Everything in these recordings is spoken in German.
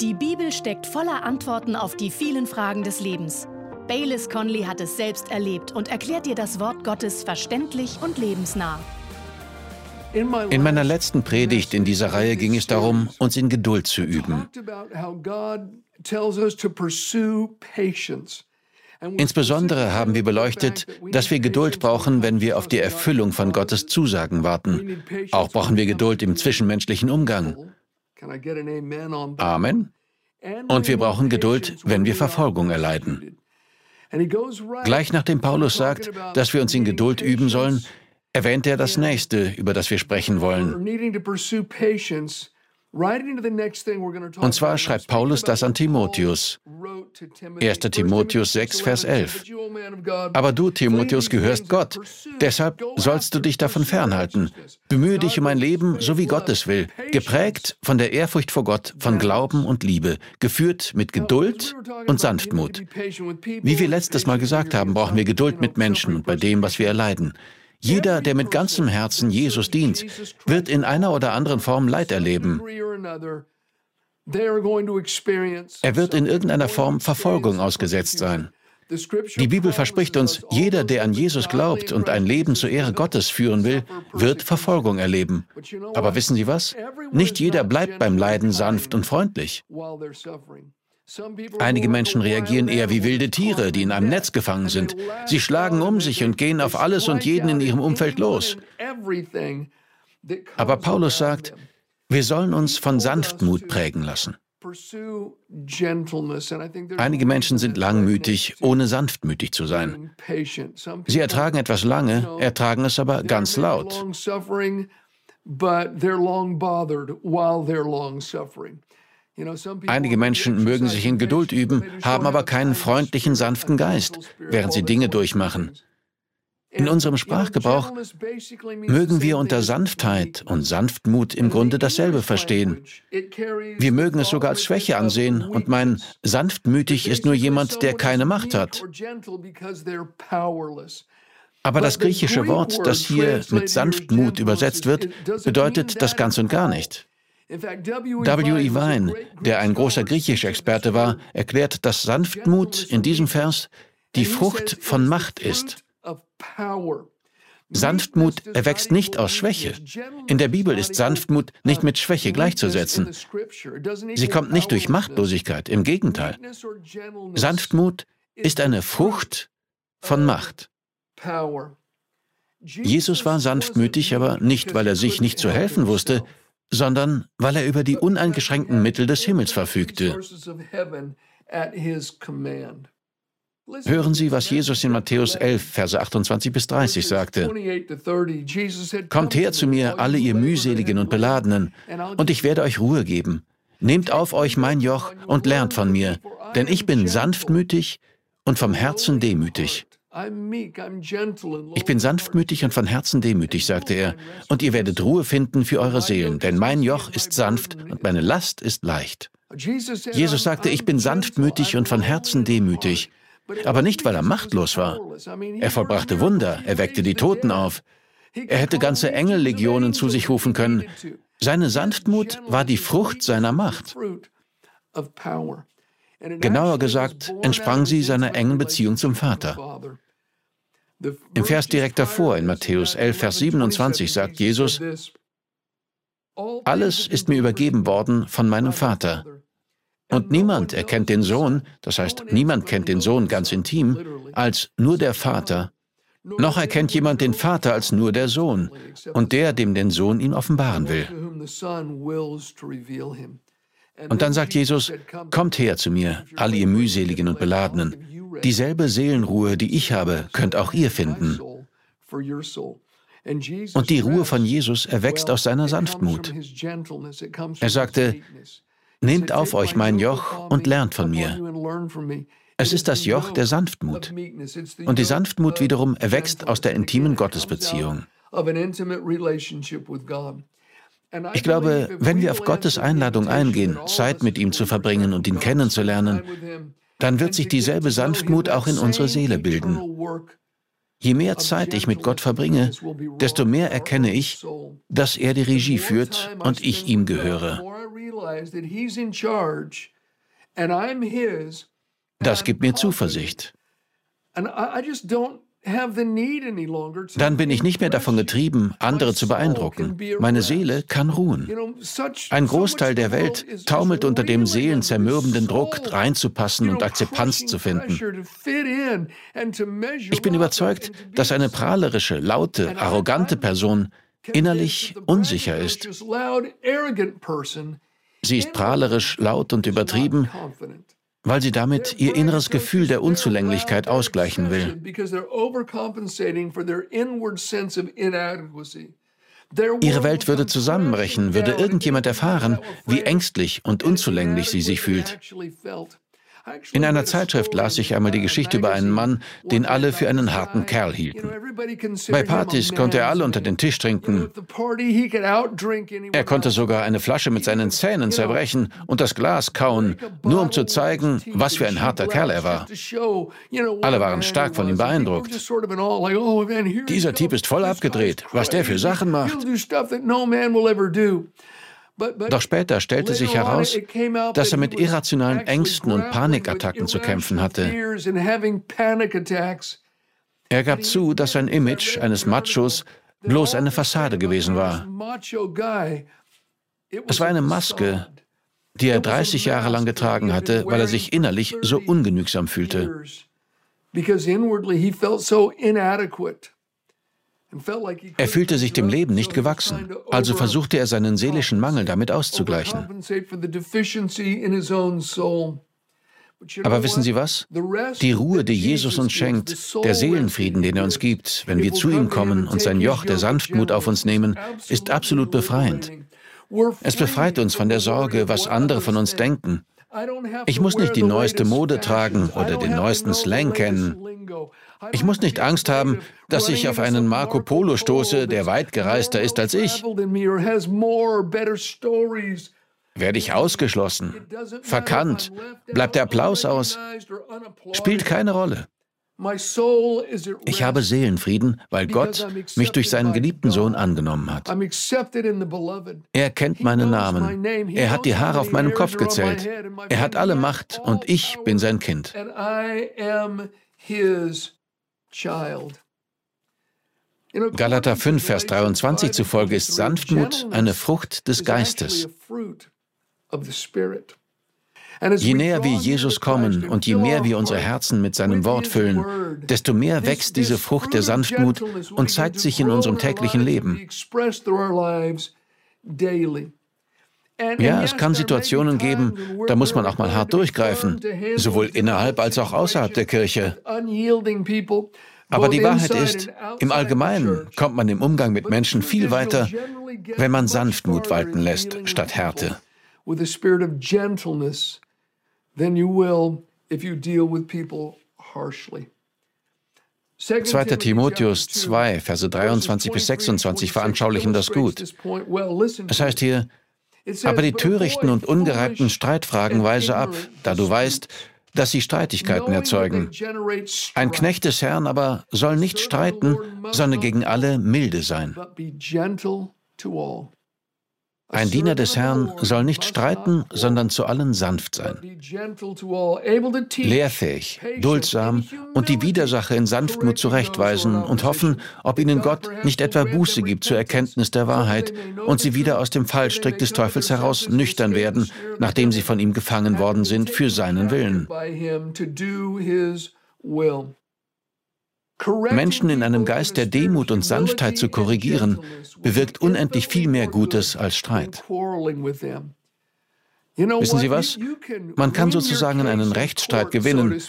Die Bibel steckt voller Antworten auf die vielen Fragen des Lebens. Baylis Conley hat es selbst erlebt und erklärt dir das Wort Gottes verständlich und lebensnah. In meiner letzten Predigt in dieser Reihe ging es darum, uns in Geduld zu üben. Insbesondere haben wir beleuchtet, dass wir Geduld brauchen, wenn wir auf die Erfüllung von Gottes Zusagen warten. Auch brauchen wir Geduld im zwischenmenschlichen Umgang. Amen. Und wir brauchen Geduld, wenn wir Verfolgung erleiden. Gleich nachdem Paulus sagt, dass wir uns in Geduld üben sollen, erwähnt er das nächste, über das wir sprechen wollen. Und zwar schreibt Paulus das an Timotheus. 1. Timotheus 6, Vers 11. Aber du, Timotheus, gehörst Gott. Deshalb sollst du dich davon fernhalten. Bemühe dich um ein Leben, so wie Gott es will, geprägt von der Ehrfurcht vor Gott, von Glauben und Liebe, geführt mit Geduld und Sanftmut. Wie wir letztes Mal gesagt haben, brauchen wir Geduld mit Menschen und bei dem, was wir erleiden. Jeder, der mit ganzem Herzen Jesus dient, wird in einer oder anderen Form Leid erleben. Er wird in irgendeiner Form Verfolgung ausgesetzt sein. Die Bibel verspricht uns, jeder, der an Jesus glaubt und ein Leben zur Ehre Gottes führen will, wird Verfolgung erleben. Aber wissen Sie was? Nicht jeder bleibt beim Leiden sanft und freundlich. Einige Menschen reagieren eher wie wilde Tiere, die in einem Netz gefangen sind. Sie schlagen um sich und gehen auf alles und jeden in ihrem Umfeld los. Aber Paulus sagt, wir sollen uns von Sanftmut prägen lassen. Einige Menschen sind langmütig, ohne sanftmütig zu sein. Sie ertragen etwas lange, ertragen es aber ganz laut. Einige Menschen mögen sich in Geduld üben, haben aber keinen freundlichen, sanften Geist, während sie Dinge durchmachen. In unserem Sprachgebrauch mögen wir unter Sanftheit und Sanftmut im Grunde dasselbe verstehen. Wir mögen es sogar als Schwäche ansehen und meinen, sanftmütig ist nur jemand, der keine Macht hat. Aber das griechische Wort, das hier mit Sanftmut übersetzt wird, bedeutet das ganz und gar nicht. W. E. Vine, der ein großer Griechisch-Experte war, erklärt, dass Sanftmut in diesem Vers die Frucht von Macht ist. Sanftmut erwächst nicht aus Schwäche. In der Bibel ist Sanftmut nicht mit Schwäche gleichzusetzen. Sie kommt nicht durch Machtlosigkeit, im Gegenteil. Sanftmut ist eine Frucht von Macht. Jesus war sanftmütig, aber nicht, weil er sich nicht zu helfen wusste, sondern weil er über die uneingeschränkten Mittel des Himmels verfügte. Hören Sie, was Jesus in Matthäus 11, Verse 28 bis 30 sagte. Kommt her zu mir, alle ihr mühseligen und beladenen, und ich werde euch Ruhe geben. Nehmt auf euch mein Joch und lernt von mir, denn ich bin sanftmütig und vom Herzen demütig. Ich bin sanftmütig und von Herzen demütig, sagte er, und ihr werdet Ruhe finden für eure Seelen, denn mein Joch ist sanft und meine Last ist leicht. Jesus sagte, ich bin sanftmütig und von Herzen demütig, aber nicht, weil er machtlos war. Er vollbrachte Wunder, er weckte die Toten auf. Er hätte ganze Engellegionen zu sich rufen können. Seine Sanftmut war die Frucht seiner Macht. Genauer gesagt, entsprang sie seiner engen Beziehung zum Vater. Im Vers direkt davor, in Matthäus 11, Vers 27, sagt Jesus, alles ist mir übergeben worden von meinem Vater. Und niemand erkennt den Sohn, das heißt, niemand kennt den Sohn ganz intim, als nur der Vater. Noch erkennt jemand den Vater als nur der Sohn und der, dem den Sohn ihn offenbaren will. Und dann sagt Jesus, kommt her zu mir, alle ihr mühseligen und beladenen, Dieselbe Seelenruhe, die ich habe, könnt auch ihr finden. Und die Ruhe von Jesus erwächst aus seiner Sanftmut. Er sagte, Nehmt auf euch mein Joch und lernt von mir. Es ist das Joch der Sanftmut. Und die Sanftmut wiederum erwächst aus der intimen Gottesbeziehung. Ich glaube, wenn wir auf Gottes Einladung eingehen, Zeit mit ihm zu verbringen und ihn kennenzulernen, dann wird sich dieselbe Sanftmut auch in unsere Seele bilden. Je mehr Zeit ich mit Gott verbringe, desto mehr erkenne ich, dass er die Regie führt und ich ihm gehöre. Das gibt mir Zuversicht. Dann bin ich nicht mehr davon getrieben, andere zu beeindrucken. Meine Seele kann ruhen. Ein Großteil der Welt taumelt unter dem seelenzermürbenden Druck, reinzupassen und Akzeptanz zu finden. Ich bin überzeugt, dass eine prahlerische, laute, arrogante Person innerlich unsicher ist. Sie ist prahlerisch, laut und übertrieben, weil sie damit ihr inneres Gefühl der Unzulänglichkeit ausgleichen will. Ihre Welt würde zusammenbrechen, würde irgendjemand erfahren, wie ängstlich und unzulänglich sie sich fühlt. In einer Zeitschrift las ich einmal die Geschichte über einen Mann, den alle für einen harten Kerl hielten. Bei Partys konnte er alle unter den Tisch trinken. Er konnte sogar eine Flasche mit seinen Zähnen zerbrechen und das Glas kauen, nur um zu zeigen, was für ein harter Kerl er war. Alle waren stark von ihm beeindruckt. Dieser Typ ist voll abgedreht, was der für Sachen macht. Doch später stellte sich heraus, dass er mit irrationalen Ängsten und Panikattacken zu kämpfen hatte. Er gab zu, dass sein Image eines Machos bloß eine Fassade gewesen war. Es war eine Maske, die er 30 Jahre lang getragen hatte, weil er sich innerlich so ungenügsam fühlte. Er fühlte sich dem Leben nicht gewachsen, also versuchte er seinen seelischen Mangel damit auszugleichen. Aber wissen Sie was? Die Ruhe, die Jesus uns schenkt, der Seelenfrieden, den er uns gibt, wenn wir zu ihm kommen und sein Joch der Sanftmut auf uns nehmen, ist absolut befreiend. Es befreit uns von der Sorge, was andere von uns denken. Ich muss nicht die neueste Mode tragen oder den neuesten Slang kennen. Ich muss nicht Angst haben, dass ich auf einen Marco Polo stoße, der weit gereister ist als ich. Werde ich ausgeschlossen, verkannt, bleibt der Applaus aus, spielt keine Rolle. Ich habe Seelenfrieden, weil Gott mich durch seinen geliebten Sohn angenommen hat. Er kennt meinen Namen. Er hat die Haare auf meinem Kopf gezählt. Er hat alle Macht und ich bin sein Kind. Galater 5, Vers 23 zufolge ist Sanftmut eine Frucht des Geistes. Je näher wir Jesus kommen und je mehr wir unsere Herzen mit seinem Wort füllen, desto mehr wächst diese Frucht der Sanftmut und zeigt sich in unserem täglichen Leben. Ja, es kann Situationen geben, da muss man auch mal hart durchgreifen, sowohl innerhalb als auch außerhalb der Kirche. Aber die Wahrheit ist, im Allgemeinen kommt man im Umgang mit Menschen viel weiter, wenn man Sanftmut walten lässt statt Härte. 2. Timotheus 2, Verse 23 bis 26 veranschaulichen das gut. Es heißt hier, aber die törichten und ungereibten Streitfragen weise ab, da du weißt, dass sie Streitigkeiten erzeugen. Ein Knecht des Herrn aber soll nicht streiten, sondern gegen alle milde sein. Ein Diener des Herrn soll nicht streiten, sondern zu allen sanft sein. Lehrfähig, duldsam und die Widersacher in Sanftmut zurechtweisen und hoffen, ob ihnen Gott nicht etwa Buße gibt zur Erkenntnis der Wahrheit und sie wieder aus dem Fallstrick des Teufels heraus nüchtern werden, nachdem sie von ihm gefangen worden sind für seinen Willen. Menschen in einem Geist der Demut und Sanftheit zu korrigieren, bewirkt unendlich viel mehr Gutes als Streit. Wissen Sie was? Man kann sozusagen einen Rechtsstreit gewinnen.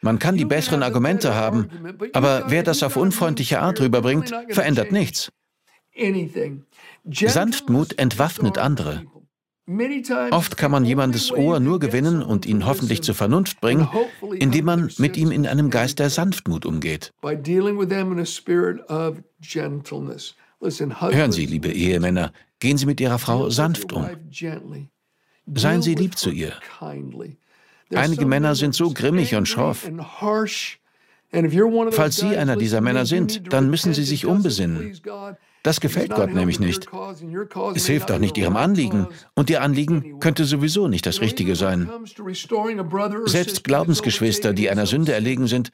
Man kann die besseren Argumente haben, aber wer das auf unfreundliche Art rüberbringt, verändert nichts. Sanftmut entwaffnet andere. Oft kann man jemandes Ohr nur gewinnen und ihn hoffentlich zur Vernunft bringen, indem man mit ihm in einem Geist der Sanftmut umgeht. Hören Sie, liebe Ehemänner, gehen Sie mit Ihrer Frau sanft um. Seien Sie lieb zu ihr. Einige Männer sind so grimmig und schroff. Falls Sie einer dieser Männer sind, dann müssen Sie sich umbesinnen. Das gefällt Gott nämlich nicht. Es hilft auch nicht Ihrem Anliegen. Und Ihr Anliegen könnte sowieso nicht das Richtige sein. Selbst Glaubensgeschwister, die einer Sünde erlegen sind,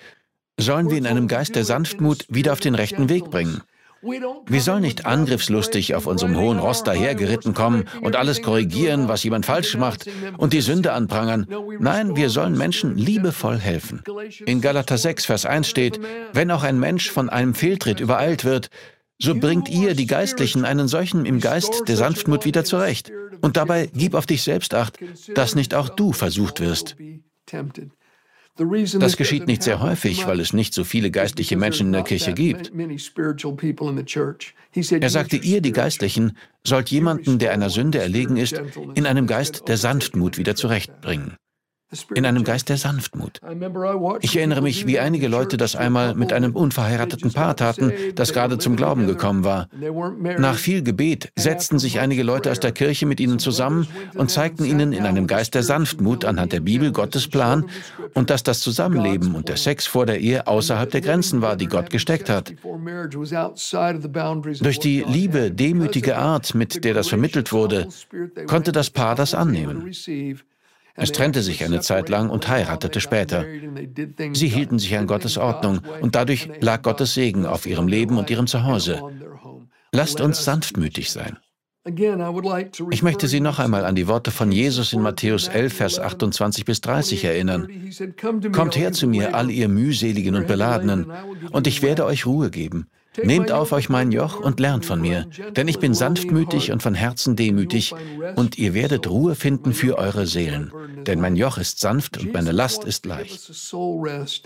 sollen wir in einem Geist der Sanftmut wieder auf den rechten Weg bringen. Wir sollen nicht angriffslustig auf unserem hohen Ross dahergeritten kommen und alles korrigieren, was jemand falsch macht und die Sünde anprangern. Nein, wir sollen Menschen liebevoll helfen. In Galater 6, Vers 1 steht, wenn auch ein Mensch von einem Fehltritt übereilt wird, so bringt ihr, die Geistlichen, einen solchen im Geist der Sanftmut wieder zurecht. Und dabei gib auf dich selbst acht, dass nicht auch du versucht wirst. Das geschieht nicht sehr häufig, weil es nicht so viele geistliche Menschen in der Kirche gibt. Er sagte, ihr, die Geistlichen, sollt jemanden, der einer Sünde erlegen ist, in einem Geist der Sanftmut wieder zurechtbringen in einem Geist der Sanftmut. Ich erinnere mich, wie einige Leute das einmal mit einem unverheirateten Paar taten, das gerade zum Glauben gekommen war. Nach viel Gebet setzten sich einige Leute aus der Kirche mit ihnen zusammen und zeigten ihnen in einem Geist der Sanftmut anhand der Bibel Gottes Plan und dass das Zusammenleben und der Sex vor der Ehe außerhalb der Grenzen war, die Gott gesteckt hat. Durch die liebe, demütige Art, mit der das vermittelt wurde, konnte das Paar das annehmen. Es trennte sich eine Zeit lang und heiratete später. Sie hielten sich an Gottes Ordnung und dadurch lag Gottes Segen auf ihrem Leben und ihrem Zuhause. Lasst uns sanftmütig sein. Ich möchte Sie noch einmal an die Worte von Jesus in Matthäus 11, Vers 28 bis 30 erinnern. Kommt her zu mir, all ihr mühseligen und beladenen, und ich werde euch Ruhe geben. Nehmt auf euch mein Joch und lernt von mir, denn ich bin sanftmütig und von Herzen demütig, und ihr werdet Ruhe finden für eure Seelen, denn mein Joch ist sanft und meine Last ist leicht.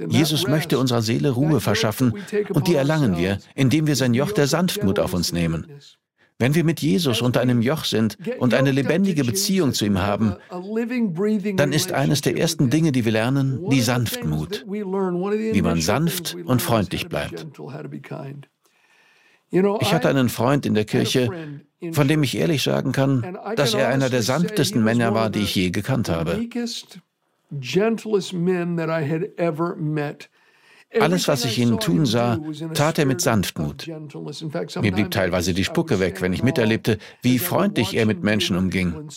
Jesus möchte unserer Seele Ruhe verschaffen, und die erlangen wir, indem wir sein Joch der Sanftmut auf uns nehmen. Wenn wir mit Jesus unter einem Joch sind und eine lebendige Beziehung zu ihm haben, dann ist eines der ersten Dinge, die wir lernen, die Sanftmut, wie man sanft und freundlich bleibt. Ich hatte einen Freund in der Kirche, von dem ich ehrlich sagen kann, dass er einer der sanftesten Männer war, die ich je gekannt habe. Alles, was ich ihn tun sah, tat er mit Sanftmut. Mir blieb teilweise die Spucke weg, wenn ich miterlebte, wie freundlich er mit Menschen umging.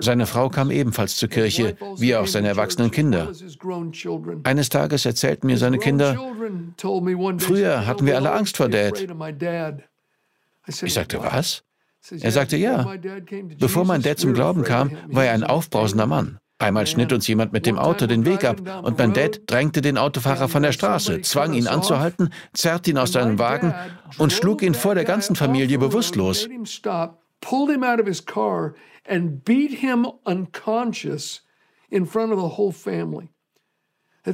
Seine Frau kam ebenfalls zur Kirche, wie auch seine erwachsenen Kinder. Eines Tages erzählten mir seine Kinder, früher hatten wir alle Angst vor Dad. Ich sagte, was? Er sagte, ja. Bevor mein Dad zum Glauben kam, war er ein aufbrausender Mann. Einmal schnitt uns jemand mit dem Auto den Weg ab und mein Dad drängte den Autofahrer von der Straße, zwang ihn anzuhalten, zerrte ihn aus seinem Wagen und schlug ihn vor der ganzen Familie bewusstlos.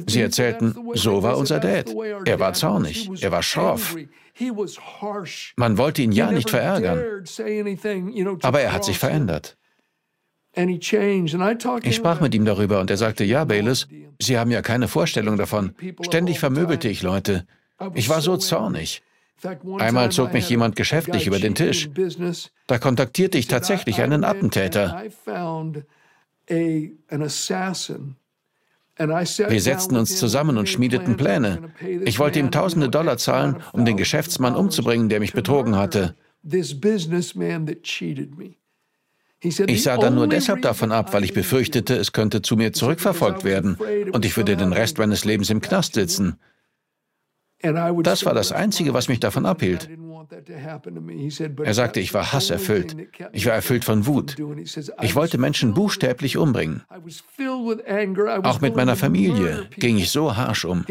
Sie erzählten, so war unser Dad. Er war zornig, er war scharf. Man wollte ihn ja nicht verärgern. Aber er hat sich verändert. Ich sprach mit ihm darüber und er sagte, ja, Bayless, Sie haben ja keine Vorstellung davon. Ständig vermöbelte ich Leute. Ich war so zornig. Einmal zog mich jemand geschäftlich über den Tisch. Da kontaktierte ich tatsächlich einen Attentäter. Wir setzten uns zusammen und schmiedeten Pläne. Ich wollte ihm tausende Dollar zahlen, um den Geschäftsmann umzubringen, der mich betrogen hatte. Ich sah dann nur deshalb davon ab, weil ich befürchtete, es könnte zu mir zurückverfolgt werden und ich würde den Rest meines Lebens im Knast sitzen. Das war das Einzige, was mich davon abhielt. Er sagte, ich war hasserfüllt. Ich war erfüllt von Wut. Ich wollte Menschen buchstäblich umbringen. Auch mit meiner Familie ging ich so harsch um.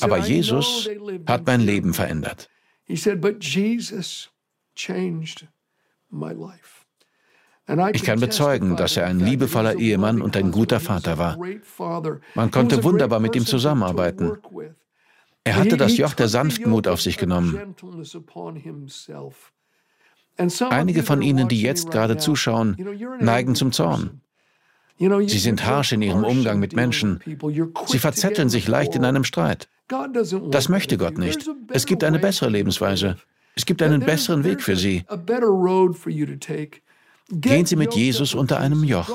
Aber Jesus hat mein Leben verändert. Ich kann bezeugen, dass er ein liebevoller Ehemann und ein guter Vater war. Man konnte wunderbar mit ihm zusammenarbeiten. Er hatte das Joch der Sanftmut auf sich genommen. Einige von Ihnen, die jetzt gerade zuschauen, neigen zum Zorn. Sie sind harsch in ihrem Umgang mit Menschen. Sie verzetteln sich leicht in einem Streit. Das möchte Gott nicht. Es gibt eine bessere Lebensweise. Es gibt einen besseren Weg für sie. Gehen Sie mit Jesus unter einem Joch.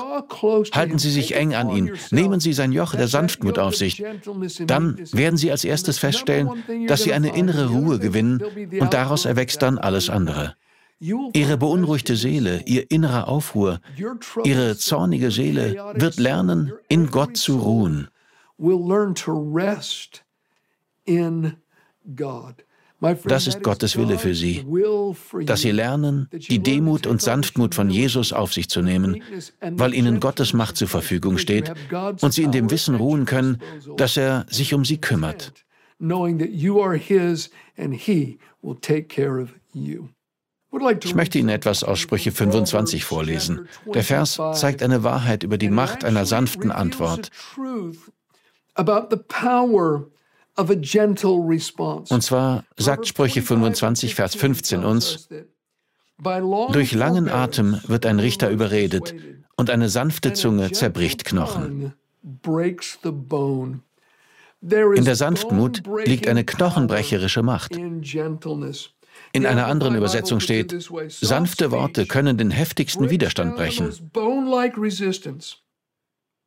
Halten Sie sich eng an ihn. Nehmen Sie sein Joch der Sanftmut auf sich. Dann werden Sie als erstes feststellen, dass Sie eine innere Ruhe gewinnen und daraus erwächst dann alles andere. Ihre beunruhigte Seele, Ihr innerer Aufruhr, Ihre zornige Seele wird lernen, in Gott zu ruhen. Das ist Gottes Wille für Sie, dass Sie lernen, die Demut und Sanftmut von Jesus auf sich zu nehmen, weil Ihnen Gottes Macht zur Verfügung steht und Sie in dem Wissen ruhen können, dass er sich um Sie kümmert. Ich möchte Ihnen etwas aus Sprüche 25 vorlesen. Der Vers zeigt eine Wahrheit über die Macht einer sanften Antwort. Und zwar sagt Sprüche 25, Vers 15 uns, durch langen Atem wird ein Richter überredet und eine sanfte Zunge zerbricht Knochen. In der Sanftmut liegt eine knochenbrecherische Macht. In einer anderen Übersetzung steht, sanfte Worte können den heftigsten Widerstand brechen.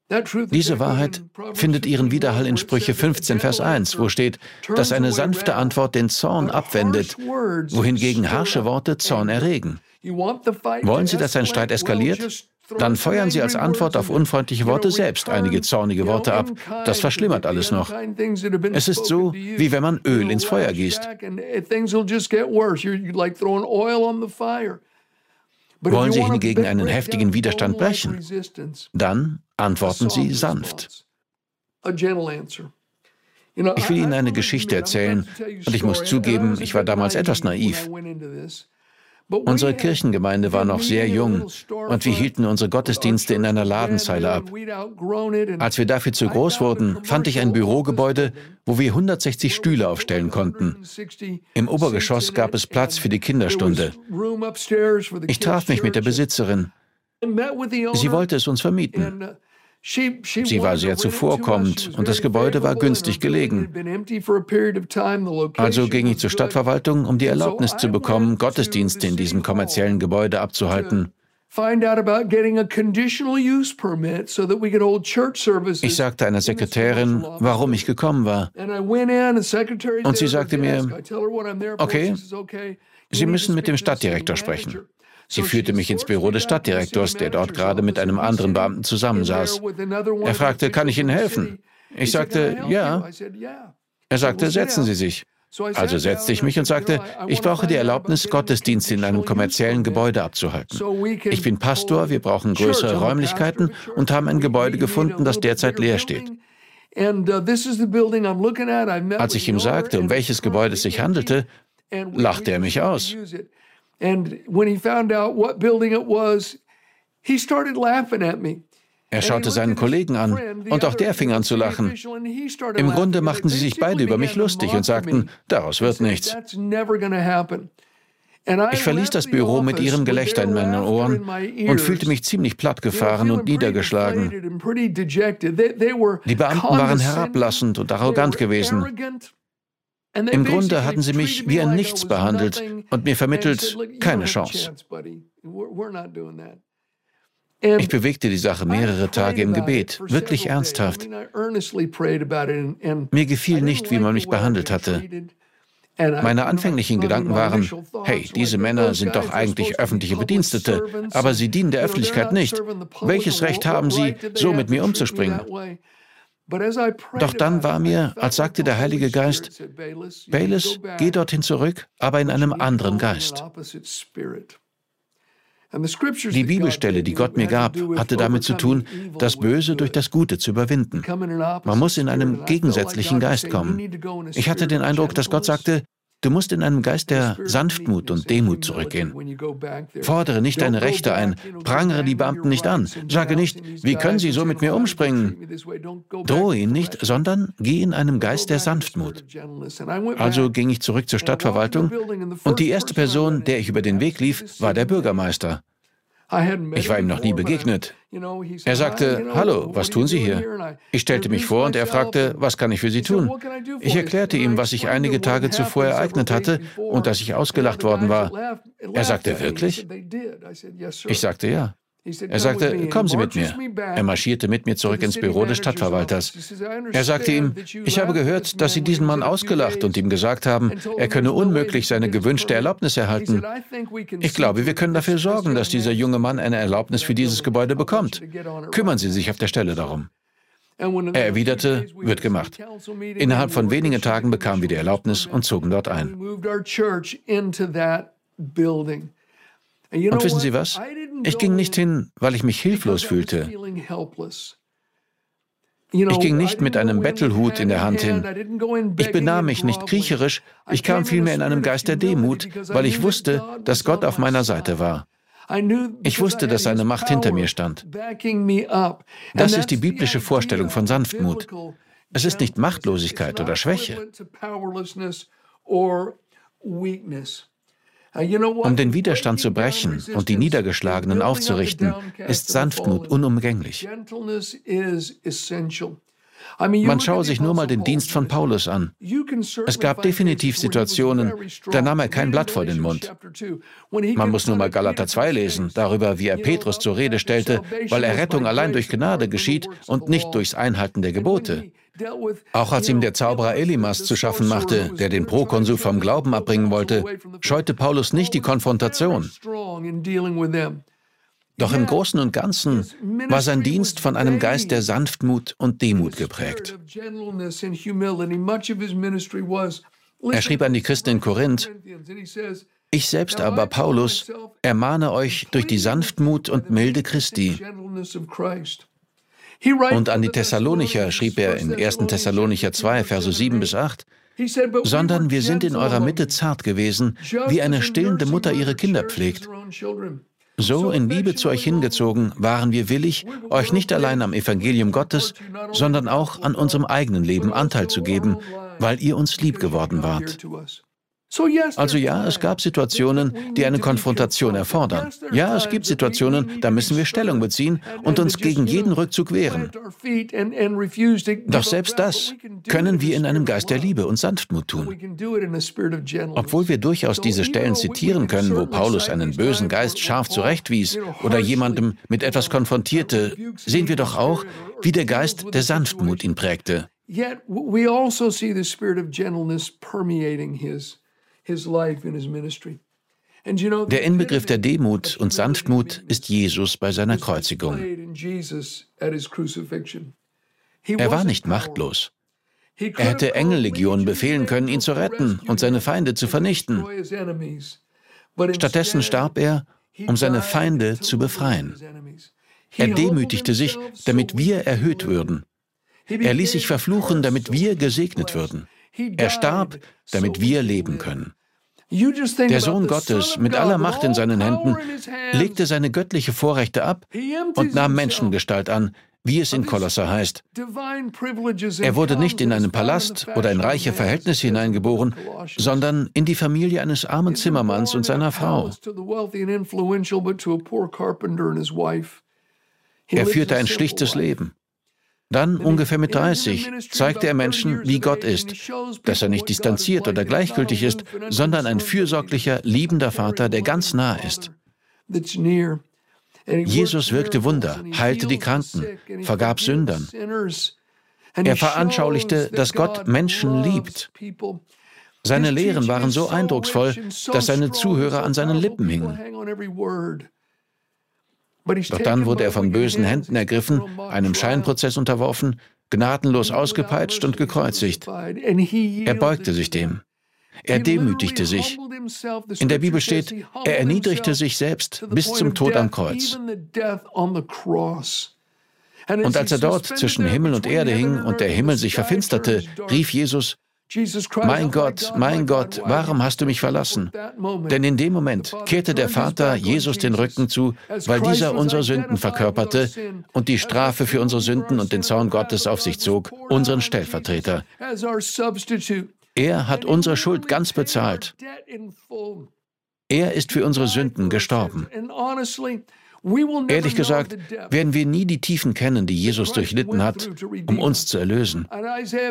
Diese Wahrheit findet ihren Widerhall in Sprüche 15, Vers 1, wo steht, dass eine sanfte Antwort den Zorn abwendet, wohingegen harsche Worte Zorn erregen. Wollen Sie, dass ein Streit eskaliert? Dann feuern Sie als Antwort auf unfreundliche Worte selbst einige zornige Worte ab. Das verschlimmert alles noch. Es ist so, wie wenn man Öl ins Feuer gießt. Wollen Sie hingegen einen heftigen Widerstand brechen? Dann antworten Sie sanft. Ich will Ihnen eine Geschichte erzählen und ich muss zugeben, ich war damals etwas naiv. Unsere Kirchengemeinde war noch sehr jung und wir hielten unsere Gottesdienste in einer Ladenzeile ab. Als wir dafür zu groß wurden, fand ich ein Bürogebäude, wo wir 160 Stühle aufstellen konnten. Im Obergeschoss gab es Platz für die Kinderstunde. Ich traf mich mit der Besitzerin. Sie wollte es uns vermieten. Sie war sehr zuvorkommend und das Gebäude war günstig gelegen. Also ging ich zur Stadtverwaltung, um die Erlaubnis zu bekommen, Gottesdienste in diesem kommerziellen Gebäude abzuhalten. Ich sagte einer Sekretärin, warum ich gekommen war. Und sie sagte mir, okay, Sie müssen mit dem Stadtdirektor sprechen. Sie führte mich ins Büro des Stadtdirektors, der dort gerade mit einem anderen Beamten zusammensaß. Er fragte, kann ich Ihnen helfen? Ich sagte, ja. Er sagte, setzen Sie sich. Also setzte ich mich und sagte, ich brauche die Erlaubnis, Gottesdienste in einem kommerziellen Gebäude abzuhalten. Ich bin Pastor, wir brauchen größere Räumlichkeiten und haben ein Gebäude gefunden, das derzeit leer steht. Als ich ihm sagte, um welches Gebäude es sich handelte, lachte er mich aus. And when he found out what building it was, he started laughing at me. Er schaute seinen Kollegen an und auch der fing an zu lachen. Im Grunde machten sie sich beide über mich lustig und sagten, daraus wird nichts. Ich verließ das Büro mit ihrem Gelächter in meinen Ohren und fühlte mich ziemlich plattgefahren und niedergeschlagen. Die Beamten waren herablassend und arrogant gewesen. Im Grunde hatten sie mich wie ein Nichts behandelt und mir vermittelt, keine Chance. Ich bewegte die Sache mehrere Tage im Gebet, wirklich ernsthaft. Mir gefiel nicht, wie man mich behandelt hatte. Meine anfänglichen Gedanken waren, hey, diese Männer sind doch eigentlich öffentliche Bedienstete, aber sie dienen der Öffentlichkeit nicht. Welches Recht haben sie, so mit mir umzuspringen? Doch dann war mir, als sagte der Heilige Geist, Bayless, geh dorthin zurück, aber in einem anderen Geist. Die Bibelstelle, die Gott mir gab, hatte damit zu tun, das Böse durch das Gute zu überwinden. Man muss in einem gegensätzlichen Geist kommen. Ich hatte den Eindruck, dass Gott sagte, Du musst in einem Geist der Sanftmut und Demut zurückgehen. Fordere nicht deine Rechte ein, prangere die Beamten nicht an, sage nicht, wie können sie so mit mir umspringen? Drohe ihn nicht, sondern geh in einem Geist der Sanftmut. Also ging ich zurück zur Stadtverwaltung und die erste Person, der ich über den Weg lief, war der Bürgermeister. Ich war ihm noch nie begegnet. Er sagte, Hallo, was tun Sie hier? Ich stellte mich vor und er fragte, was kann ich für Sie tun? Ich erklärte ihm, was sich einige Tage zuvor ereignet hatte und dass ich ausgelacht worden war. Er sagte, wirklich? Ich sagte, ja. Er sagte, kommen Sie mit mir. Er marschierte mit mir zurück ins Büro des Stadtverwalters. Er sagte ihm, ich habe gehört, dass Sie diesen Mann ausgelacht und ihm gesagt haben, er könne unmöglich seine gewünschte Erlaubnis erhalten. Ich glaube, wir können dafür sorgen, dass dieser junge Mann eine Erlaubnis für dieses Gebäude bekommt. Kümmern Sie sich auf der Stelle darum. Er erwiderte, wird gemacht. Innerhalb von wenigen Tagen bekamen wir die Erlaubnis und zogen dort ein. Und wissen Sie was? Ich ging nicht hin, weil ich mich hilflos fühlte. Ich ging nicht mit einem Bettelhut in der Hand hin. Ich benahm mich nicht kriecherisch, ich kam vielmehr in einem Geist der Demut, weil ich wusste, dass Gott auf meiner Seite war. Ich wusste, dass seine Macht hinter mir stand. Das ist die biblische Vorstellung von Sanftmut. Es ist nicht Machtlosigkeit oder Schwäche. Um den Widerstand zu brechen und die Niedergeschlagenen aufzurichten, ist Sanftmut unumgänglich. Man schaue sich nur mal den Dienst von Paulus an. Es gab definitiv Situationen, da nahm er kein Blatt vor den Mund. Man muss nur mal Galater 2 lesen, darüber, wie er Petrus zur Rede stellte, weil Errettung allein durch Gnade geschieht und nicht durchs Einhalten der Gebote. Auch als ihm der Zauberer Elimas zu schaffen machte, der den Prokonsul vom Glauben abbringen wollte, scheute Paulus nicht die Konfrontation. Doch im Großen und Ganzen war sein Dienst von einem Geist der Sanftmut und Demut geprägt. Er schrieb an die Christen in Korinth, ich selbst aber, Paulus, ermahne euch durch die Sanftmut und Milde Christi. Und an die Thessalonicher schrieb er in 1. Thessalonicher 2, Verse 7 bis 8, sondern wir sind in eurer Mitte zart gewesen, wie eine stillende Mutter ihre Kinder pflegt. So in Liebe zu euch hingezogen waren wir willig, euch nicht allein am Evangelium Gottes, sondern auch an unserem eigenen Leben Anteil zu geben, weil ihr uns lieb geworden wart. Also ja, es gab Situationen, die eine Konfrontation erfordern. Ja, es gibt Situationen, da müssen wir Stellung beziehen und uns gegen jeden Rückzug wehren. Doch selbst das können wir in einem Geist der Liebe und Sanftmut tun. Obwohl wir durchaus diese Stellen zitieren können, wo Paulus einen bösen Geist scharf zurechtwies oder jemandem mit etwas konfrontierte, sehen wir doch auch, wie der Geist der Sanftmut ihn prägte. Yet we also see the spirit of gentleness permeating his der Inbegriff der Demut und Sanftmut ist Jesus bei seiner Kreuzigung. Er war nicht machtlos. Er hätte Engellegionen befehlen können, ihn zu retten und seine Feinde zu vernichten. Stattdessen starb er, um seine Feinde zu befreien. Er demütigte sich, damit wir erhöht würden. Er ließ sich verfluchen, damit wir gesegnet würden. Er starb, damit wir leben können. Der Sohn Gottes mit aller Macht in seinen Händen legte seine göttliche Vorrechte ab und nahm Menschengestalt an, wie es in Kolosser heißt. Er wurde nicht in einen Palast oder in reiche Verhältnisse hineingeboren, sondern in die Familie eines armen Zimmermanns und seiner Frau. Er führte ein schlichtes Leben. Dann, ungefähr mit 30, zeigte er Menschen, wie Gott ist, dass er nicht distanziert oder gleichgültig ist, sondern ein fürsorglicher, liebender Vater, der ganz nah ist. Jesus wirkte Wunder, heilte die Kranken, vergab Sündern. Er veranschaulichte, dass Gott Menschen liebt. Seine Lehren waren so eindrucksvoll, dass seine Zuhörer an seinen Lippen hingen. Doch dann wurde er von bösen Händen ergriffen, einem Scheinprozess unterworfen, gnadenlos ausgepeitscht und gekreuzigt. Er beugte sich dem. Er demütigte sich. In der Bibel steht, er erniedrigte sich selbst bis zum Tod am Kreuz. Und als er dort zwischen Himmel und Erde hing und der Himmel sich verfinsterte, rief Jesus, mein Gott, mein Gott, warum hast du mich verlassen? Denn in dem Moment kehrte der Vater Jesus den Rücken zu, weil dieser unsere Sünden verkörperte und die Strafe für unsere Sünden und den Zorn Gottes auf sich zog, unseren Stellvertreter. Er hat unsere Schuld ganz bezahlt. Er ist für unsere Sünden gestorben. Ehrlich gesagt, werden wir nie die Tiefen kennen, die Jesus durchlitten hat, um uns zu erlösen.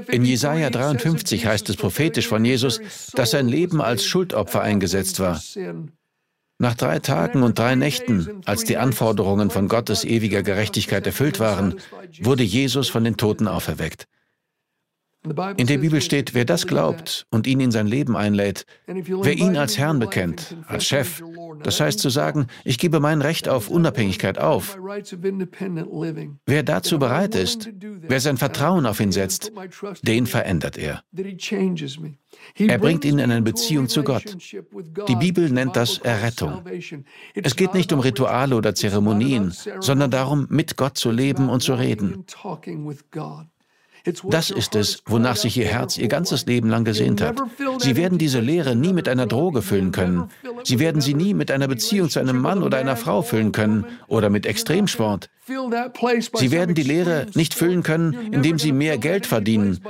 In Jesaja 53 heißt es prophetisch von Jesus, dass sein Leben als Schuldopfer eingesetzt war. Nach drei Tagen und drei Nächten, als die Anforderungen von Gottes ewiger Gerechtigkeit erfüllt waren, wurde Jesus von den Toten auferweckt. In der Bibel steht, wer das glaubt und ihn in sein Leben einlädt, wer ihn als Herrn bekennt, als Chef, das heißt zu sagen, ich gebe mein Recht auf Unabhängigkeit auf. Wer dazu bereit ist, wer sein Vertrauen auf ihn setzt, den verändert er. Er bringt ihn in eine Beziehung zu Gott. Die Bibel nennt das Errettung. Es geht nicht um Rituale oder Zeremonien, sondern darum, mit Gott zu leben und zu reden. Das ist es, wonach sich ihr Herz ihr ganzes Leben lang gesehnt hat. Sie werden diese Leere nie mit einer Droge füllen können. Sie werden sie nie mit einer Beziehung zu einem Mann oder einer Frau füllen können oder mit Extremsport. Sie werden die Leere nicht füllen können, indem sie mehr Geld verdienen.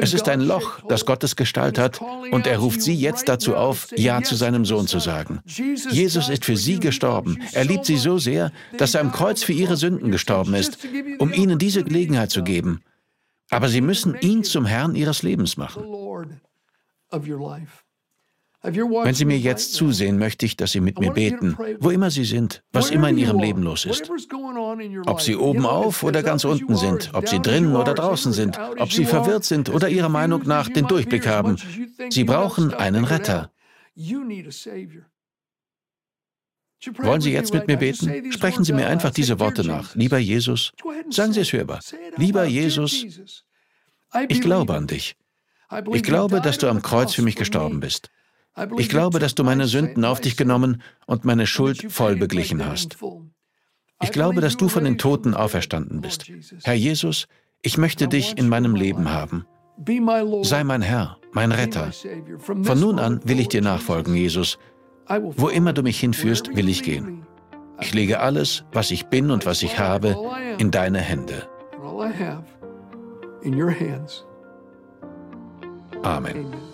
Es ist ein Loch, das Gottes Gestalt hat, und er ruft sie jetzt dazu auf, Ja zu seinem Sohn zu sagen. Jesus ist für sie gestorben. Er liebt sie so sehr, dass er am Kreuz für ihre Sünden gestorben ist, um ihnen diese Gelegenheit zu geben. Aber sie müssen ihn zum Herrn ihres Lebens machen. Wenn Sie mir jetzt zusehen, möchte ich, dass Sie mit mir beten, wo immer Sie sind, was immer in Ihrem Leben los ist. Ob Sie oben auf oder ganz unten sind, ob Sie drinnen oder draußen sind, ob Sie verwirrt sind oder Ihrer Meinung nach den Durchblick haben. Sie brauchen einen Retter. Wollen Sie jetzt mit mir beten? Sprechen Sie mir einfach diese Worte nach. Lieber Jesus, sagen Sie es hörbar. Lieber Jesus, ich glaube an dich. Ich glaube, dass du am Kreuz für mich gestorben bist. Ich glaube, dass du meine Sünden auf dich genommen und meine Schuld voll beglichen hast. Ich glaube, dass du von den Toten auferstanden bist. Herr Jesus, ich möchte dich in meinem Leben haben. Sei mein Herr, mein Retter. Von nun an will ich dir nachfolgen, Jesus. Wo immer du mich hinführst, will ich gehen. Ich lege alles, was ich bin und was ich habe, in deine Hände. Amen.